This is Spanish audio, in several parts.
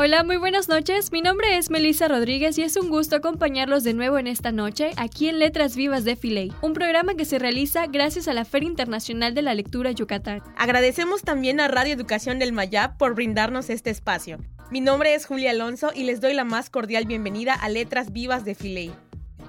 Hola, muy buenas noches. Mi nombre es Melissa Rodríguez y es un gusto acompañarlos de nuevo en esta noche aquí en Letras Vivas de Filey, un programa que se realiza gracias a la Feria Internacional de la Lectura Yucatán. Agradecemos también a Radio Educación del Mayab por brindarnos este espacio. Mi nombre es Julia Alonso y les doy la más cordial bienvenida a Letras Vivas de Filey.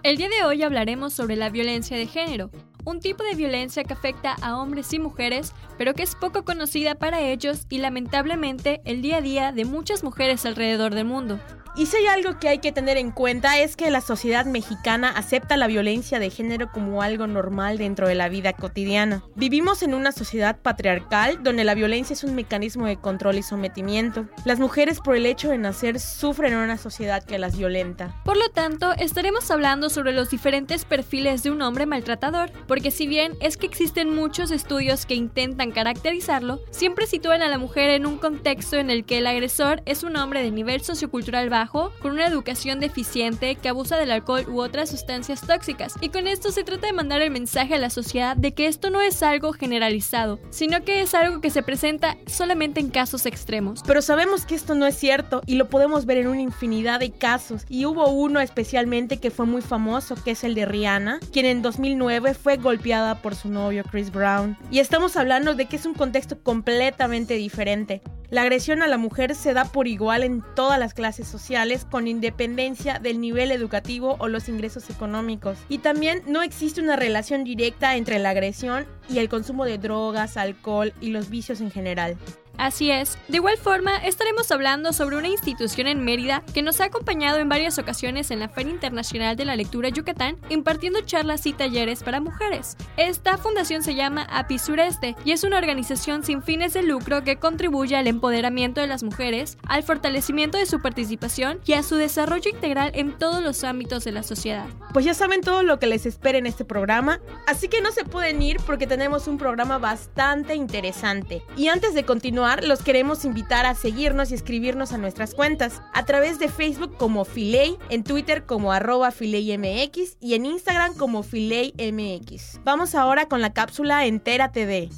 El día de hoy hablaremos sobre la violencia de género, un tipo de violencia que afecta a hombres y mujeres, pero que es poco conocida para ellos y lamentablemente el día a día de muchas mujeres alrededor del mundo. Y si hay algo que hay que tener en cuenta es que la sociedad mexicana acepta la violencia de género como algo normal dentro de la vida cotidiana. Vivimos en una sociedad patriarcal donde la violencia es un mecanismo de control y sometimiento. Las mujeres por el hecho de nacer sufren en una sociedad que las violenta. Por lo tanto, estaremos hablando sobre los diferentes perfiles de un hombre maltratador, porque si bien es que existen muchos estudios que intentan caracterizarlo, siempre sitúan a la mujer en un contexto en el que el agresor es un hombre de nivel sociocultural bajo con una educación deficiente que abusa del alcohol u otras sustancias tóxicas. Y con esto se trata de mandar el mensaje a la sociedad de que esto no es algo generalizado, sino que es algo que se presenta solamente en casos extremos. Pero sabemos que esto no es cierto y lo podemos ver en una infinidad de casos. Y hubo uno especialmente que fue muy famoso, que es el de Rihanna, quien en 2009 fue golpeada por su novio Chris Brown. Y estamos hablando de que es un contexto completamente diferente. La agresión a la mujer se da por igual en todas las clases sociales con independencia del nivel educativo o los ingresos económicos. Y también no existe una relación directa entre la agresión y el consumo de drogas, alcohol y los vicios en general. Así es. De igual forma, estaremos hablando sobre una institución en Mérida que nos ha acompañado en varias ocasiones en la Feria Internacional de la Lectura Yucatán, impartiendo charlas y talleres para mujeres. Esta fundación se llama API Sureste y es una organización sin fines de lucro que contribuye al empoderamiento de las mujeres, al fortalecimiento de su participación y a su desarrollo integral en todos los ámbitos de la sociedad. Pues ya saben todo lo que les espera en este programa, así que no se pueden ir porque tenemos un programa bastante interesante. Y antes de continuar, los queremos invitar a seguirnos y escribirnos a nuestras cuentas a través de Facebook como Filey, en Twitter como arroba FileyMX y en Instagram como FileyMX. Vamos ahora con la cápsula Entera TV.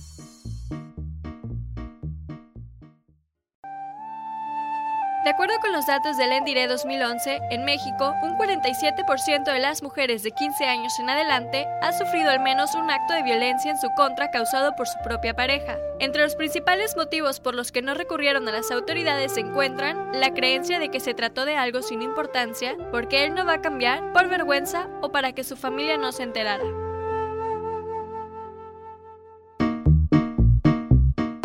De acuerdo con los datos del Endire 2011, en México, un 47% de las mujeres de 15 años en adelante ha sufrido al menos un acto de violencia en su contra causado por su propia pareja. Entre los principales motivos por los que no recurrieron a las autoridades se encuentran la creencia de que se trató de algo sin importancia, porque él no va a cambiar, por vergüenza o para que su familia no se enterara.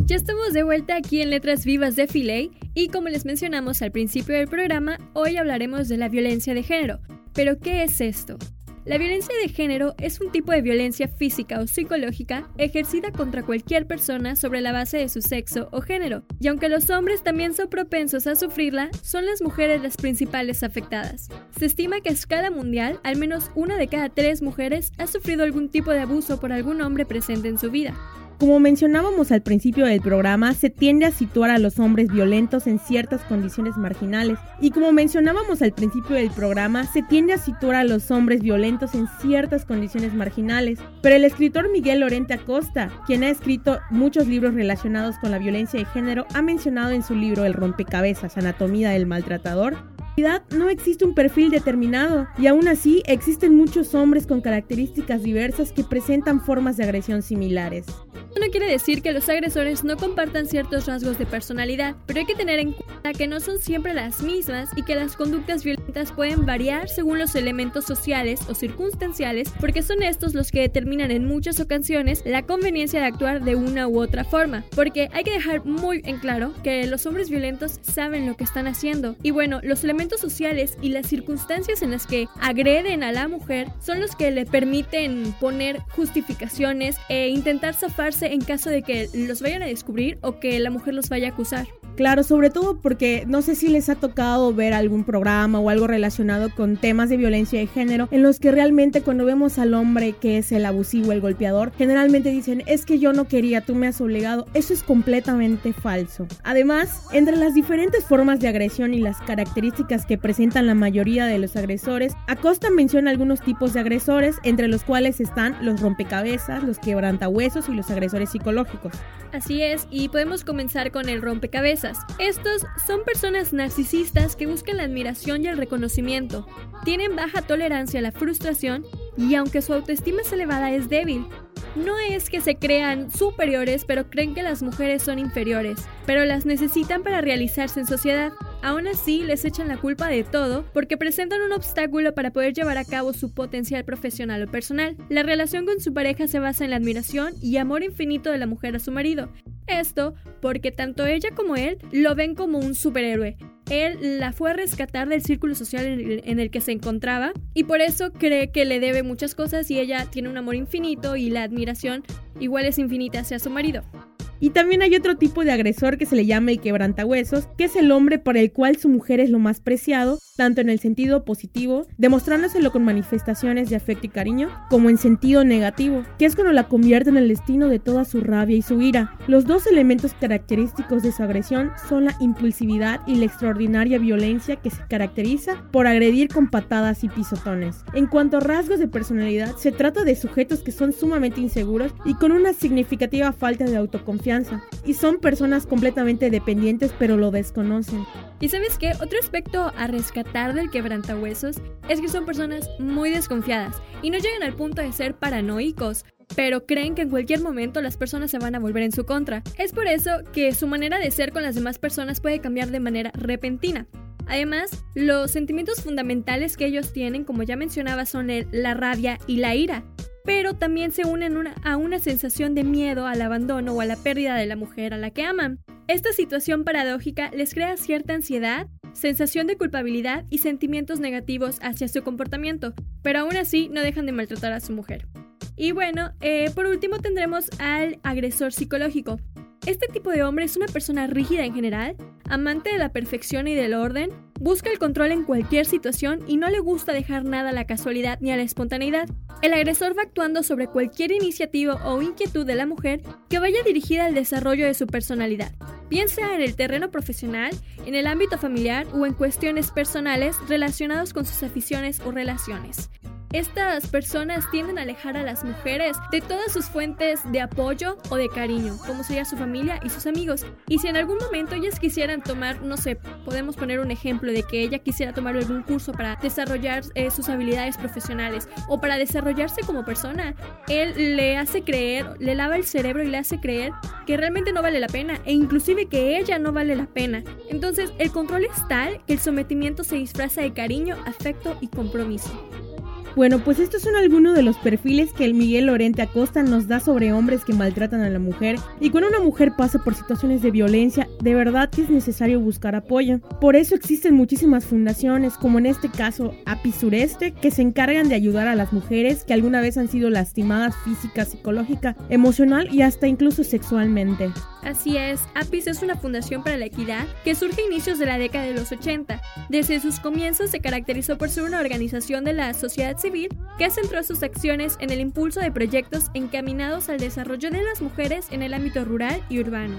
Ya estamos de vuelta aquí en Letras Vivas de Filey y como les mencionamos al principio del programa, hoy hablaremos de la violencia de género. Pero ¿qué es esto? La violencia de género es un tipo de violencia física o psicológica ejercida contra cualquier persona sobre la base de su sexo o género, y aunque los hombres también son propensos a sufrirla, son las mujeres las principales afectadas. Se estima que a escala mundial, al menos una de cada tres mujeres ha sufrido algún tipo de abuso por algún hombre presente en su vida. Como mencionábamos al principio del programa, se tiende a situar a los hombres violentos en ciertas condiciones marginales. Y como mencionábamos al principio del programa, se tiende a situar a los hombres violentos en ciertas condiciones marginales. Pero el escritor Miguel Lorente Acosta, quien ha escrito muchos libros relacionados con la violencia de género, ha mencionado en su libro El rompecabezas, Anatomía del Maltratador, no existe un perfil determinado y aún así existen muchos hombres con características diversas que presentan formas de agresión similares. No quiere decir que los agresores no compartan ciertos rasgos de personalidad, pero hay que tener en cuenta que no son siempre las mismas y que las conductas violentas pueden variar según los elementos sociales o circunstanciales, porque son estos los que determinan en muchas ocasiones la conveniencia de actuar de una u otra forma. Porque hay que dejar muy en claro que los hombres violentos saben lo que están haciendo. Y bueno, los elementos sociales y las circunstancias en las que agreden a la mujer son los que le permiten poner justificaciones e intentar zafarse en caso de que los vayan a descubrir o que la mujer los vaya a acusar. Claro, sobre todo porque no sé si les ha tocado ver algún programa o algo relacionado con temas de violencia de género en los que realmente cuando vemos al hombre que es el abusivo, el golpeador, generalmente dicen es que yo no quería, tú me has obligado. Eso es completamente falso. Además, entre las diferentes formas de agresión y las características que presentan la mayoría de los agresores, Acosta menciona algunos tipos de agresores, entre los cuales están los rompecabezas, los quebrantahuesos y los agresores psicológicos. Así es, y podemos comenzar con el rompecabezas. Estos son personas narcisistas que buscan la admiración y el reconocimiento. Tienen baja tolerancia a la frustración y aunque su autoestima es elevada es débil. No es que se crean superiores, pero creen que las mujeres son inferiores, pero las necesitan para realizarse en sociedad. Aún así, les echan la culpa de todo porque presentan un obstáculo para poder llevar a cabo su potencial profesional o personal. La relación con su pareja se basa en la admiración y amor infinito de la mujer a su marido. Esto porque tanto ella como él lo ven como un superhéroe. Él la fue a rescatar del círculo social en el, que se encontraba y por eso cree que le debe muchas cosas y ella tiene un amor infinito y la admiración igual es infinita hacia su marido. Y también hay otro tipo de agresor que se le llama el quebrantahuesos, que es el hombre por el cual su mujer es lo más preciado, tanto en el sentido positivo, demostrándoselo con manifestaciones de afecto y cariño, como en sentido negativo, que es cuando la convierte en el destino de toda su rabia y su ira. Los dos elementos característicos de su agresión son la impulsividad y la extraordinaria violencia que se caracteriza por agredir con patadas y pisotones. En cuanto a rasgos de personalidad, se trata de sujetos que son sumamente inseguros y con una significativa falta de autoconfianza y son personas completamente dependientes pero lo desconocen. ¿Y sabes qué? Otro aspecto a rescatar del quebrantahuesos es que son personas muy desconfiadas y no llegan al punto de ser paranoicos, pero creen que en cualquier momento las personas se van a volver en su contra. Es por eso que su manera de ser con las demás personas puede cambiar de manera repentina. Además, los sentimientos fundamentales que ellos tienen, como ya mencionaba, son la rabia y la ira pero también se unen a una sensación de miedo al abandono o a la pérdida de la mujer a la que aman. Esta situación paradójica les crea cierta ansiedad, sensación de culpabilidad y sentimientos negativos hacia su comportamiento, pero aún así no dejan de maltratar a su mujer. Y bueno, eh, por último tendremos al agresor psicológico. Este tipo de hombre es una persona rígida en general, amante de la perfección y del orden, busca el control en cualquier situación y no le gusta dejar nada a la casualidad ni a la espontaneidad. El agresor va actuando sobre cualquier iniciativa o inquietud de la mujer que vaya dirigida al desarrollo de su personalidad, bien sea en el terreno profesional, en el ámbito familiar o en cuestiones personales relacionadas con sus aficiones o relaciones. Estas personas tienden a alejar a las mujeres de todas sus fuentes de apoyo o de cariño, como sería su familia y sus amigos. Y si en algún momento ellas quisieran tomar, no sé, podemos poner un ejemplo de que ella quisiera tomar algún curso para desarrollar eh, sus habilidades profesionales o para desarrollarse como persona, él le hace creer, le lava el cerebro y le hace creer que realmente no vale la pena e inclusive que ella no vale la pena. Entonces el control es tal que el sometimiento se disfraza de cariño, afecto y compromiso. Bueno, pues estos son algunos de los perfiles que el Miguel Lorente Acosta nos da sobre hombres que maltratan a la mujer y cuando una mujer pasa por situaciones de violencia, de verdad que es necesario buscar apoyo. Por eso existen muchísimas fundaciones, como en este caso API Sureste, que se encargan de ayudar a las mujeres que alguna vez han sido lastimadas física, psicológica, emocional y hasta incluso sexualmente. Así es, APIS es una fundación para la equidad que surge a inicios de la década de los 80. Desde sus comienzos se caracterizó por ser una organización de la sociedad que centró sus acciones en el impulso de proyectos encaminados al desarrollo de las mujeres en el ámbito rural y urbano.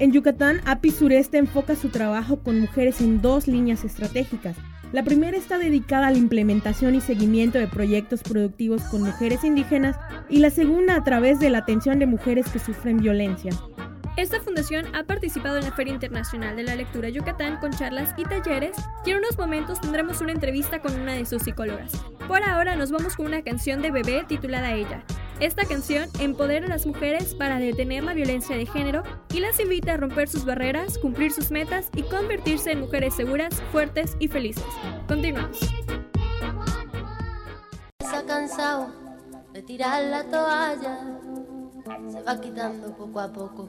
En Yucatán, APIS Sureste enfoca su trabajo con mujeres en dos líneas estratégicas. La primera está dedicada a la implementación y seguimiento de proyectos productivos con mujeres indígenas y la segunda a través de la atención de mujeres que sufren violencia. Esta fundación ha participado en la Feria Internacional de la Lectura Yucatán con charlas y talleres y en unos momentos tendremos una entrevista con una de sus psicólogas. Por ahora nos vamos con una canción de bebé titulada Ella. Esta canción empodera a las mujeres para detener la violencia de género y las invita a romper sus barreras, cumplir sus metas y convertirse en mujeres seguras, fuertes y felices. Continuamos. Está cansado de tirar la toalla, se va quitando poco a poco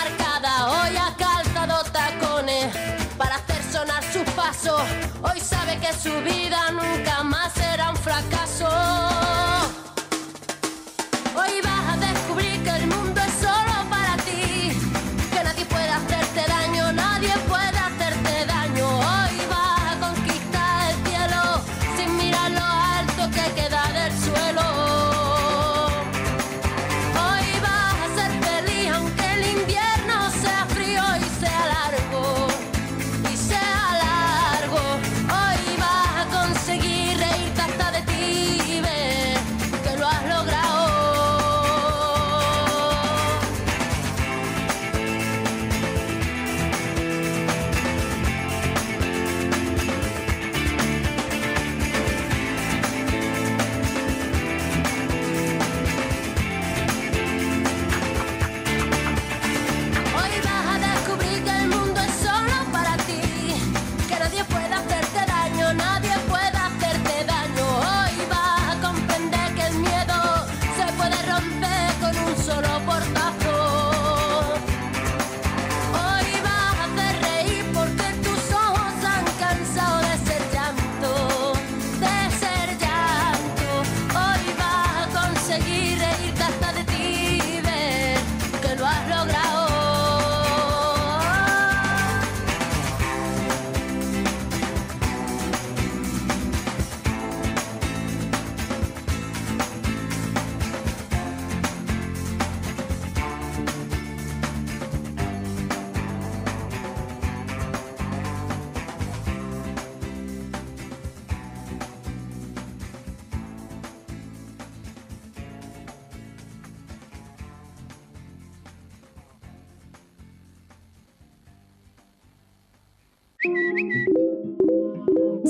Hoy sabe que su vida nunca más será un fracaso.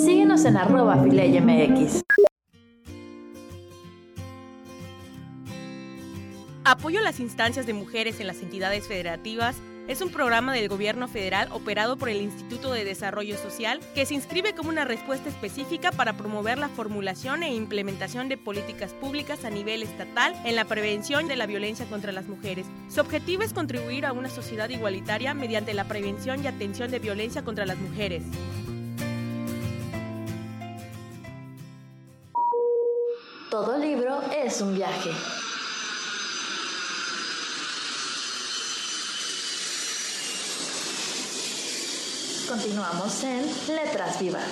Síguenos en arroba fileymx. Apoyo a las instancias de mujeres en las entidades federativas es un programa del gobierno federal operado por el Instituto de Desarrollo Social que se inscribe como una respuesta específica para promover la formulación e implementación de políticas públicas a nivel estatal en la prevención de la violencia contra las mujeres. Su objetivo es contribuir a una sociedad igualitaria mediante la prevención y atención de violencia contra las mujeres. Todo libro es un viaje. Continuamos en Letras Vivas.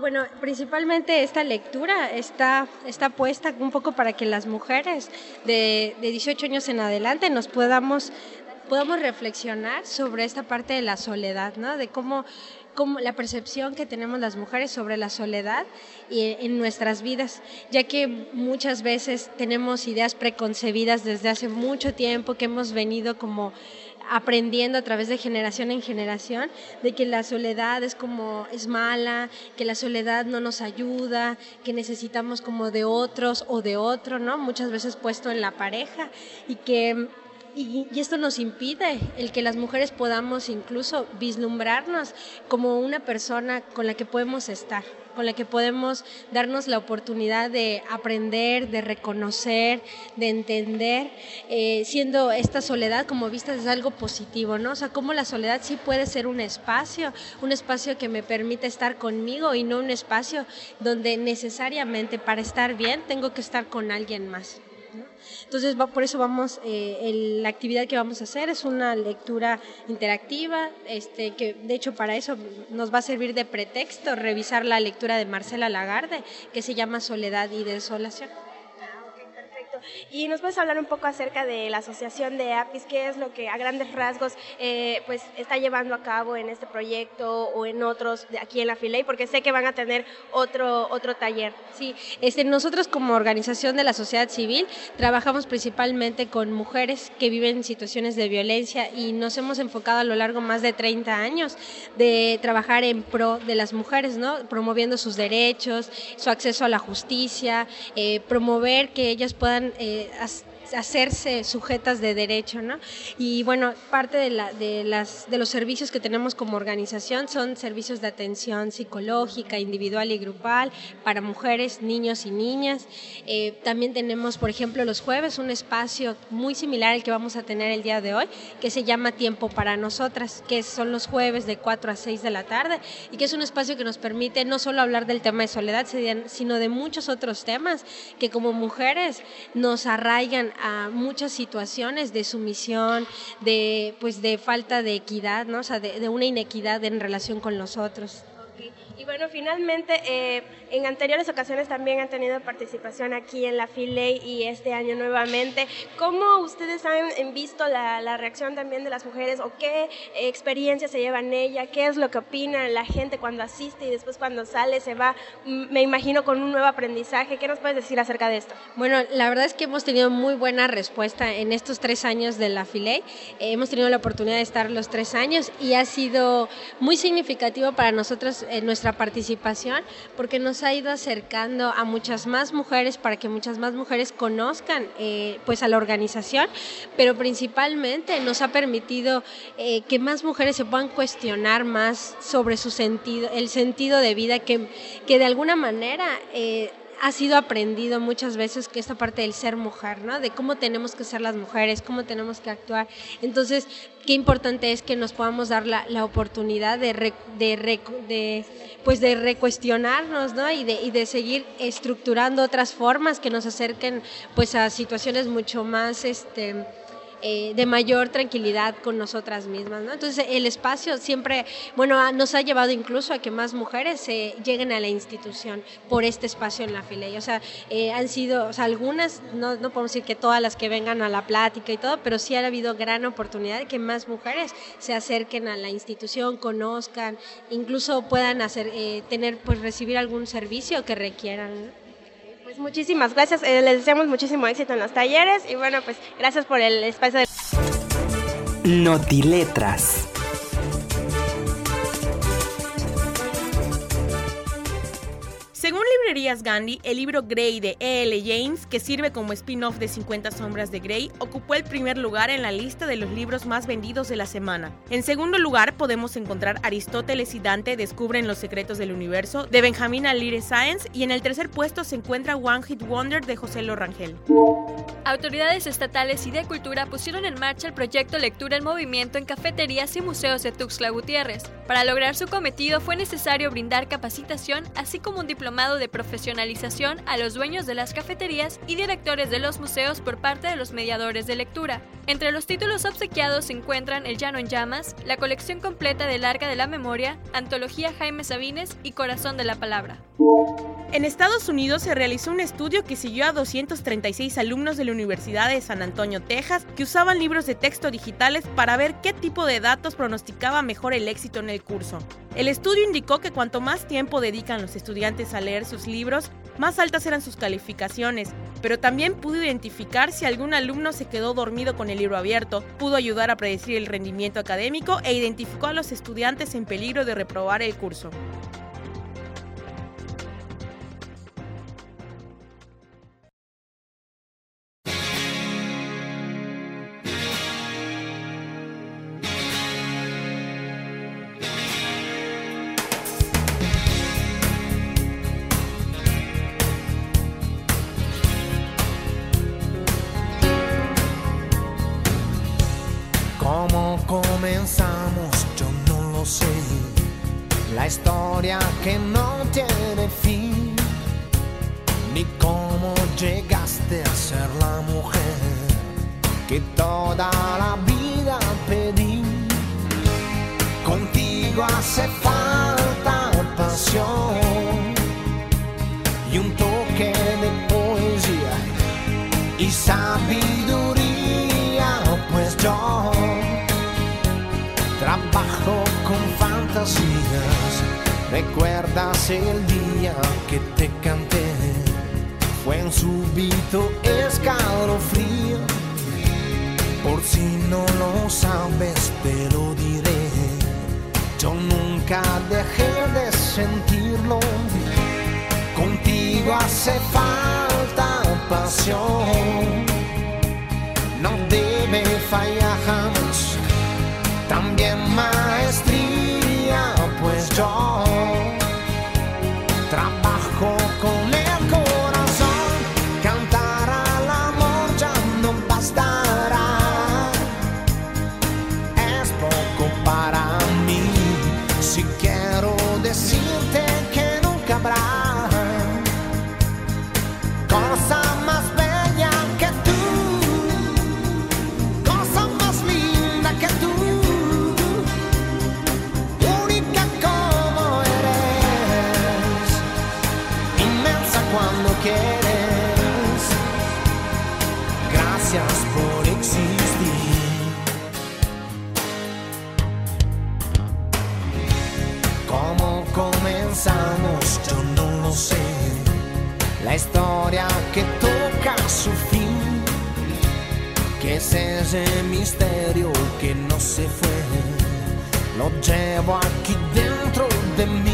Bueno, principalmente esta lectura está, está puesta un poco para que las mujeres de, de 18 años en adelante nos podamos, podamos reflexionar sobre esta parte de la soledad, ¿no? De cómo, cómo la percepción que tenemos las mujeres sobre la soledad y en nuestras vidas, ya que muchas veces tenemos ideas preconcebidas desde hace mucho tiempo que hemos venido como aprendiendo a través de generación en generación de que la soledad es como es mala, que la soledad no nos ayuda, que necesitamos como de otros o de otro, ¿no? Muchas veces puesto en la pareja y que y, esto nos impide el que las mujeres podamos incluso vislumbrarnos como una persona con la que podemos estar, con la que podemos darnos la oportunidad de aprender, de reconocer, de entender, eh, siendo esta soledad como vista es algo positivo, ¿no? O sea, como la soledad sí puede ser un espacio, un espacio que me permite estar conmigo y no un espacio donde necesariamente para estar bien tengo que estar con alguien más. Entonces, por eso vamos, eh, la actividad que vamos a hacer es una lectura interactiva, este, que de hecho para eso nos va a servir de pretexto revisar la lectura de Marcela Lagarde, que se llama Soledad y Desolación. Y nos puedes hablar un poco acerca de la asociación de APIS, qué es lo que a grandes rasgos eh, pues está llevando a cabo en este proyecto o en otros de aquí en la Filey, porque sé que van a tener otro, otro taller. Sí, este, nosotros como organización de la sociedad civil trabajamos principalmente con mujeres que viven en situaciones de violencia y nos hemos enfocado a lo largo más de 30 años de trabajar en pro de las mujeres, ¿no? promoviendo sus derechos, su acceso a la justicia, eh, promover que ellas puedan eh, hacerse sujetas de derecho, ¿no? Y bueno, parte de, la, de, las, de los servicios que tenemos como organización son servicios de atención psicológica, individual y grupal para mujeres, niños y niñas. Eh, también tenemos, por ejemplo, los jueves un espacio muy similar al que vamos a tener el día de hoy, que se llama Tiempo para Nosotras, que son los jueves de 4 a 6 de la tarde y que es un espacio que nos permite no solo hablar del tema de soledad, sino de muchos otros temas que como mujeres nos arraigan a muchas situaciones de sumisión, de, pues, de falta de equidad, ¿no? o sea, de, de una inequidad en relación con los otros. Y bueno, finalmente, eh, en anteriores ocasiones también han tenido participación aquí en la FILEY y este año nuevamente. ¿Cómo ustedes han visto la, la reacción también de las mujeres o qué experiencia se llevan ella? ¿Qué es lo que opina la gente cuando asiste y después cuando sale se va, me imagino, con un nuevo aprendizaje? ¿Qué nos puedes decir acerca de esto? Bueno, la verdad es que hemos tenido muy buena respuesta en estos tres años de la FILEY. Eh, hemos tenido la oportunidad de estar los tres años y ha sido muy significativo para nosotros en nuestra participación porque nos ha ido acercando a muchas más mujeres para que muchas más mujeres conozcan eh, pues a la organización, pero principalmente nos ha permitido eh, que más mujeres se puedan cuestionar más sobre su sentido, el sentido de vida que, que de alguna manera eh, ha sido aprendido muchas veces que esta parte del ser mujer, ¿no? De cómo tenemos que ser las mujeres, cómo tenemos que actuar. Entonces, qué importante es que nos podamos dar la, la oportunidad de, de, pues de recuestionarnos, ¿no? Y de, y de seguir estructurando otras formas que nos acerquen pues a situaciones mucho más, este, eh, de mayor tranquilidad con nosotras mismas. Entonces el espacio siempre, bueno, nos ha llevado incluso a que más mujeres lleguen a la institución por este espacio en la fila. O sea, eh, han sido, algunas, no, no podemos decir que todas las que vengan a la plática y todo, pero sí ha habido gran oportunidad de que más mujeres se acerquen a la institución, conozcan, incluso puedan hacer, eh, tener, pues recibir algún servicio que requieran. Pues muchísimas gracias. Eh, les deseamos muchísimo éxito en los talleres y bueno, pues gracias por el espacio de... Notiletras. Según Librerías Gandhi, el libro Grey de E.L. James, que sirve como spin-off de 50 sombras de Grey, ocupó el primer lugar en la lista de los libros más vendidos de la semana. En segundo lugar podemos encontrar Aristóteles y Dante descubren los secretos del universo de Benjamin Alire Science y en el tercer puesto se encuentra One Hit Wonder de José Lorangel. Autoridades estatales y de cultura pusieron en marcha el proyecto Lectura en Movimiento en cafeterías y museos de Tuxtla Gutiérrez. Para lograr su cometido fue necesario brindar capacitación así como un diploma de profesionalización a los dueños de las cafeterías y directores de los museos por parte de los mediadores de lectura. Entre los títulos obsequiados se encuentran El Llano en Llamas, la colección completa del Arca de la Memoria, Antología Jaime Sabines y Corazón de la Palabra. En Estados Unidos se realizó un estudio que siguió a 236 alumnos de la Universidad de San Antonio, Texas, que usaban libros de texto digitales para ver qué tipo de datos pronosticaba mejor el éxito en el curso. El estudio indicó que cuanto más tiempo dedican los estudiantes a leer sus libros, más altas eran sus calificaciones, pero también pudo identificar si algún alumno se quedó dormido con el libro abierto, pudo ayudar a predecir el rendimiento académico e identificó a los estudiantes en peligro de reprobar el curso. ¿Recuerdas el día que te canté? Fue en súbito escalofrío. Por si no lo sabes, te lo diré. Yo nunca dejé de sentirlo. Contigo hace falta pasión. No debe fallar jamás. También maestría, pues yo de mí.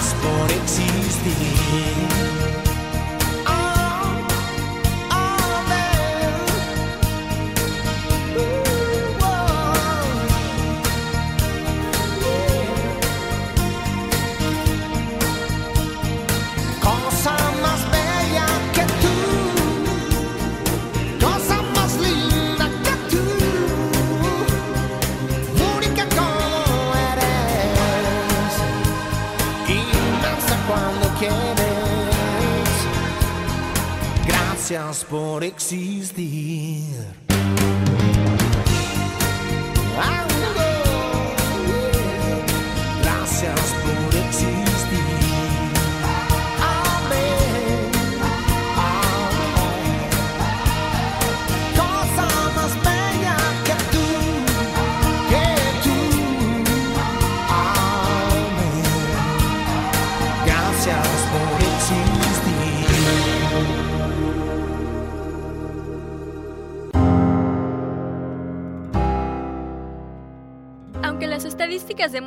Gracias por por existir.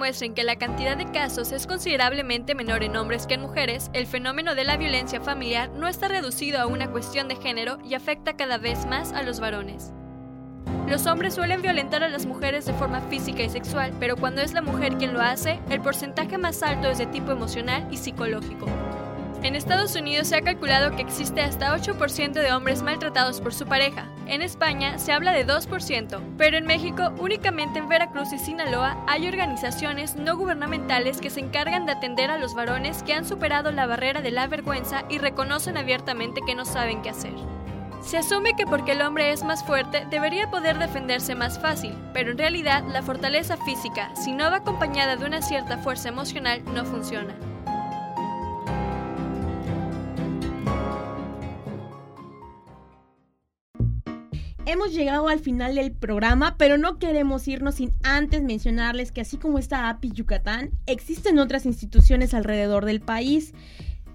Demuestren que la cantidad de casos es considerablemente menor en hombres que en mujeres, el fenómeno de la violencia familiar no está reducido a una cuestión de género y afecta cada vez más a los varones. Los hombres suelen violentar a las mujeres de forma física y sexual, pero cuando es la mujer quien lo hace, el porcentaje más alto es de tipo emocional y psicológico. En Estados Unidos se ha calculado que existe hasta 8% de hombres maltratados por su pareja. En España se habla de 2%, pero en México únicamente en Veracruz y Sinaloa hay organizaciones no gubernamentales que se encargan de atender a los varones que han superado la barrera de la vergüenza y reconocen abiertamente que no saben qué hacer. Se asume que porque el hombre es más fuerte debería poder defenderse más fácil, pero en realidad la fortaleza física, si no va acompañada de una cierta fuerza emocional, no funciona. Hemos llegado al final del programa, pero no queremos irnos sin antes mencionarles que así como está API Yucatán, existen otras instituciones alrededor del país,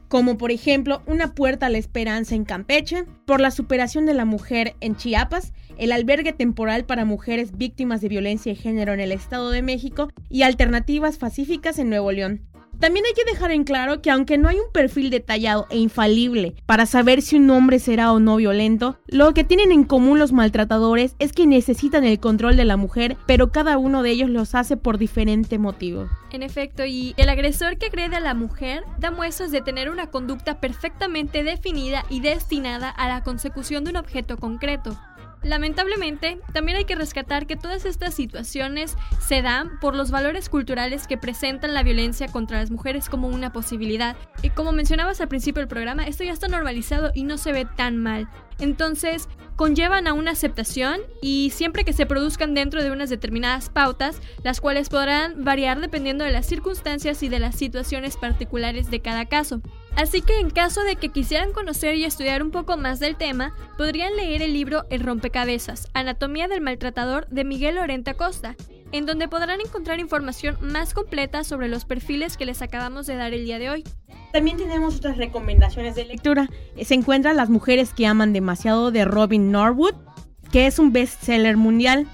como por ejemplo una puerta a la esperanza en Campeche, por la superación de la mujer en Chiapas, el albergue temporal para mujeres víctimas de violencia de género en el Estado de México y alternativas pacíficas en Nuevo León. También hay que dejar en claro que aunque no hay un perfil detallado e infalible para saber si un hombre será o no violento, lo que tienen en común los maltratadores es que necesitan el control de la mujer, pero cada uno de ellos los hace por diferente motivo. En efecto, y el agresor que agrede a la mujer da muestras de tener una conducta perfectamente definida y destinada a la consecución de un objeto concreto. Lamentablemente, también hay que rescatar que todas estas situaciones se dan por los valores culturales que presentan la violencia contra las mujeres como una posibilidad. Y como mencionabas al principio del programa, esto ya está normalizado y no se ve tan mal. Entonces, conllevan a una aceptación y siempre que se produzcan dentro de unas determinadas pautas, las cuales podrán variar dependiendo de las circunstancias y de las situaciones particulares de cada caso. Así que en caso de que quisieran conocer y estudiar un poco más del tema, podrían leer el libro El rompecabezas, Anatomía del maltratador de Miguel Lorente Acosta, en donde podrán encontrar información más completa sobre los perfiles que les acabamos de dar el día de hoy. También tenemos otras recomendaciones de lectura. Se encuentran Las mujeres que aman demasiado de Robin Norwood, que es un bestseller mundial.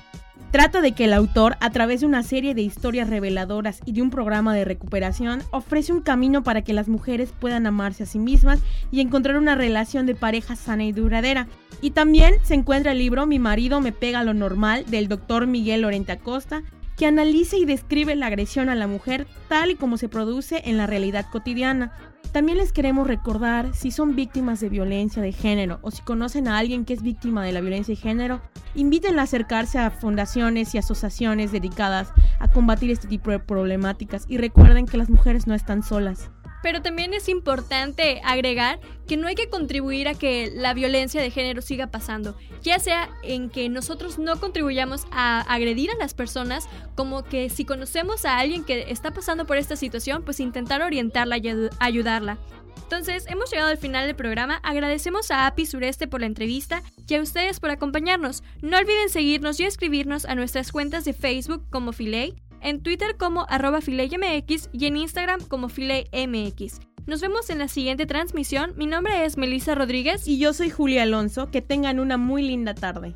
Trata de que el autor, a través de una serie de historias reveladoras y de un programa de recuperación, ofrece un camino para que las mujeres puedan amarse a sí mismas y encontrar una relación de pareja sana y duradera. Y también se encuentra el libro Mi marido me pega lo normal del doctor Miguel Lorente Acosta, que analiza y describe la agresión a la mujer tal y como se produce en la realidad cotidiana. También les queremos recordar si son víctimas de violencia de género o si conocen a alguien que es víctima de la violencia de género, invítenla a acercarse a fundaciones y asociaciones dedicadas a combatir este tipo de problemáticas y recuerden que las mujeres no están solas. Pero también es importante agregar que no hay que contribuir a que la violencia de género siga pasando, ya sea en que nosotros no contribuyamos a agredir a las personas, como que si conocemos a alguien que está pasando por esta situación, pues intentar orientarla y ayudarla. Entonces, hemos llegado al final del programa. Agradecemos a API Sureste por la entrevista y a ustedes por acompañarnos. No olviden seguirnos y escribirnos a nuestras cuentas de Facebook como Filey, en Twitter como arroba FileyMX y en Instagram como FileyMX. Nos vemos en la siguiente transmisión. Mi nombre es Melissa Rodríguez. Y yo soy Julia Alonso. Que tengan una muy linda tarde.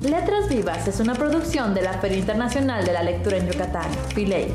Letras Vivas es una producción de la Feria Internacional de la Lectura en Yucatán, Filey.